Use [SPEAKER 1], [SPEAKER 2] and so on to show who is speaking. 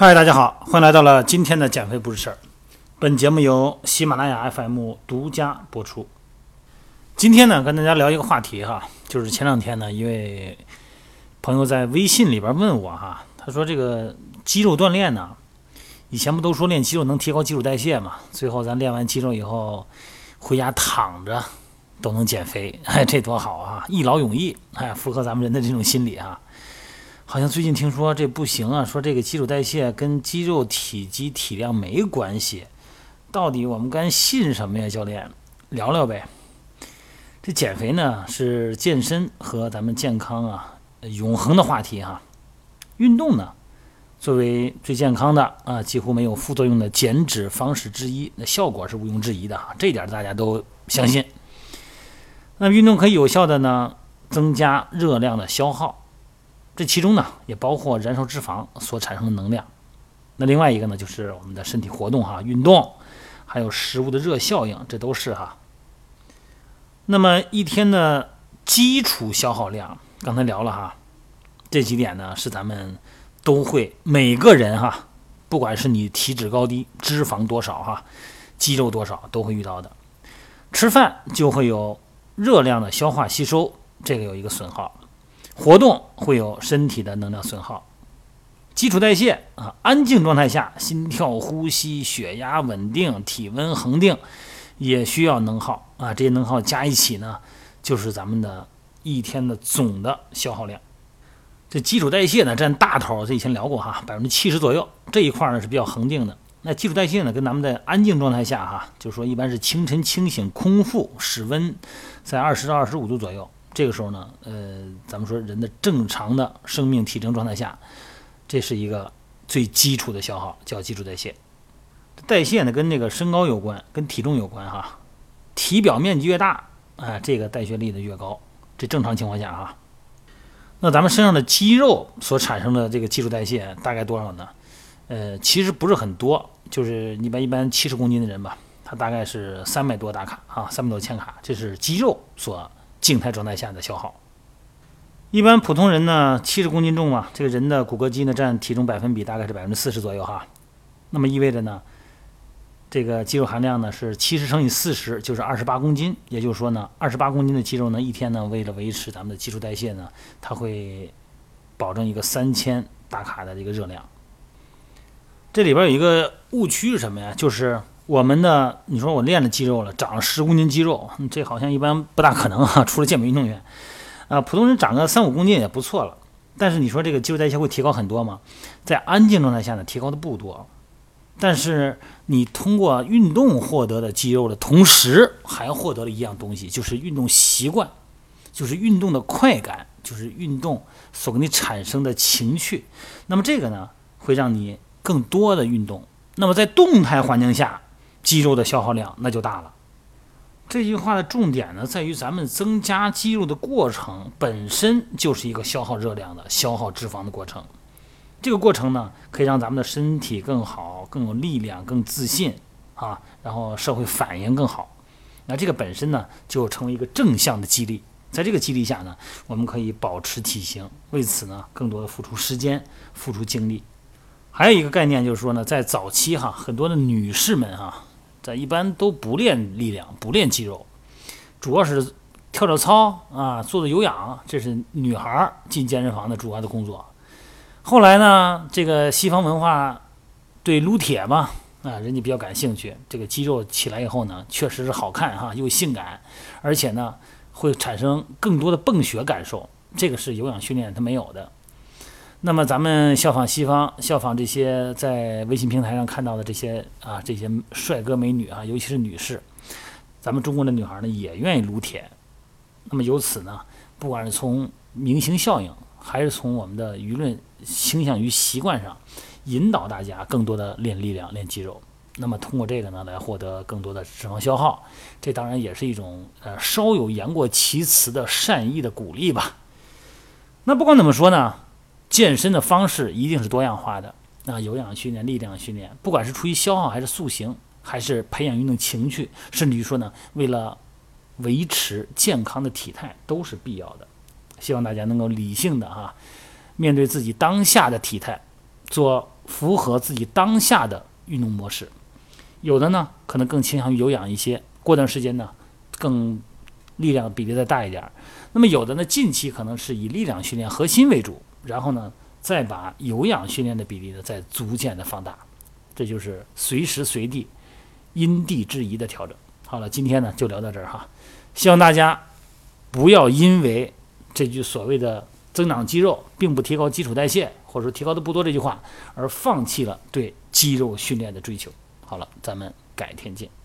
[SPEAKER 1] 嗨，大家好，欢迎来到了今天的减肥不是事儿。本节目由喜马拉雅 FM 独家播出。今天呢，跟大家聊一个话题哈，就是前两天呢，一位朋友在微信里边问我哈，他说这个肌肉锻炼呢，以前不都说练肌肉能提高基础代谢嘛？最后咱练完肌肉以后，回家躺着都能减肥，哎，这多好啊，一劳永逸，哎，符合咱们人的这种心理啊。好像最近听说这不行啊，说这个基础代谢跟肌肉体积体量没关系，到底我们该信什么呀？教练，聊聊呗。这减肥呢是健身和咱们健康啊永恒的话题哈。运动呢作为最健康的啊几乎没有副作用的减脂方式之一，那效果是毋庸置疑的哈，这点大家都相信。那运动可以有效的呢增加热量的消耗。这其中呢，也包括燃烧脂肪所产生的能量。那另外一个呢，就是我们的身体活动哈，运动，还有食物的热效应，这都是哈。那么一天的基础消耗量，刚才聊了哈，这几点呢是咱们都会每个人哈，不管是你体脂高低、脂肪多少哈、肌肉多少，都会遇到的。吃饭就会有热量的消化吸收，这个有一个损耗。活动会有身体的能量损耗，基础代谢啊，安静状态下，心跳、呼吸、血压稳定，体温恒定，也需要能耗啊。这些能耗加一起呢，就是咱们的一天的总的消耗量。这基础代谢呢占大头，这以前聊过哈，百分之七十左右这一块呢是比较恒定的。那基础代谢呢，跟咱们在安静状态下哈，就是说一般是清晨清醒，空腹，室温在二十到二十五度左右。这个时候呢，呃，咱们说人的正常的生命体征状态下，这是一个最基础的消耗，叫基础代谢。代谢呢跟那个身高有关，跟体重有关哈。体表面积越大，哎，这个代谢率的越高。这正常情况下哈。那咱们身上的肌肉所产生的这个基础代谢大概多少呢？呃，其实不是很多，就是一般一般七十公斤的人吧，他大概是三百多大卡啊，三百多千卡，这是肌肉所。静态状态下的消耗，一般普通人呢，七十公斤重嘛，这个人的骨骼肌呢占体重百分比大概是百分之四十左右哈。那么意味着呢，这个肌肉含量呢是七十乘以四十，就是二十八公斤。也就是说呢，二十八公斤的肌肉呢，一天呢为了维持咱们的基础代谢呢，它会保证一个三千大卡的这个热量。这里边有一个误区是什么呀？就是。我们的，你说我练了肌肉了，长了十公斤肌肉，这好像一般不大可能哈，除了健美运动员，啊，普通人长个三五公斤也不错了。但是你说这个肌肉代谢会提高很多吗？在安静状态下呢，提高的不多。但是你通过运动获得的肌肉的同时，还获得了一样东西，就是运动习惯，就是运动的快感，就是运动所给你产生的情绪。那么这个呢，会让你更多的运动。那么在动态环境下。肌肉的消耗量那就大了。这句话的重点呢，在于咱们增加肌肉的过程本身就是一个消耗热量的、消耗脂肪的过程。这个过程呢，可以让咱们的身体更好、更有力量、更自信啊，然后社会反应更好。那这个本身呢，就成为一个正向的激励。在这个激励下呢，我们可以保持体型，为此呢，更多的付出时间、付出精力。还有一个概念就是说呢，在早期哈，很多的女士们哈。一般都不练力量，不练肌肉，主要是跳跳操啊，做做有氧，这是女孩进健身房的主要的工作。后来呢，这个西方文化对撸铁嘛，啊，人家比较感兴趣。这个肌肉起来以后呢，确实是好看哈，又性感，而且呢，会产生更多的泵血感受，这个是有氧训练它没有的。那么咱们效仿西方，效仿这些在微信平台上看到的这些啊，这些帅哥美女啊，尤其是女士，咱们中国的女孩呢也愿意撸铁。那么由此呢，不管是从明星效应，还是从我们的舆论倾向于习惯上，引导大家更多的练力量、练肌肉。那么通过这个呢，来获得更多的脂肪消耗，这当然也是一种呃稍有言过其词的善意的鼓励吧。那不管怎么说呢？健身的方式一定是多样化的啊，有氧训练、力量训练，不管是出于消耗还是塑形，还是培养运动情趣，甚至于说呢，为了维持健康的体态，都是必要的。希望大家能够理性的哈，面对自己当下的体态，做符合自己当下的运动模式。有的呢，可能更倾向于有氧一些，过段时间呢，更力量比例再大一点儿。那么有的呢，近期可能是以力量训练核心为主，然后呢，再把有氧训练的比例呢，再逐渐的放大。这就是随时随地因地制宜的调整。好了，今天呢就聊到这儿哈，希望大家不要因为这句所谓的增长肌肉并不提高基础代谢，或者说提高的不多这句话，而放弃了对肌肉训练的追求。好了，咱们改天见。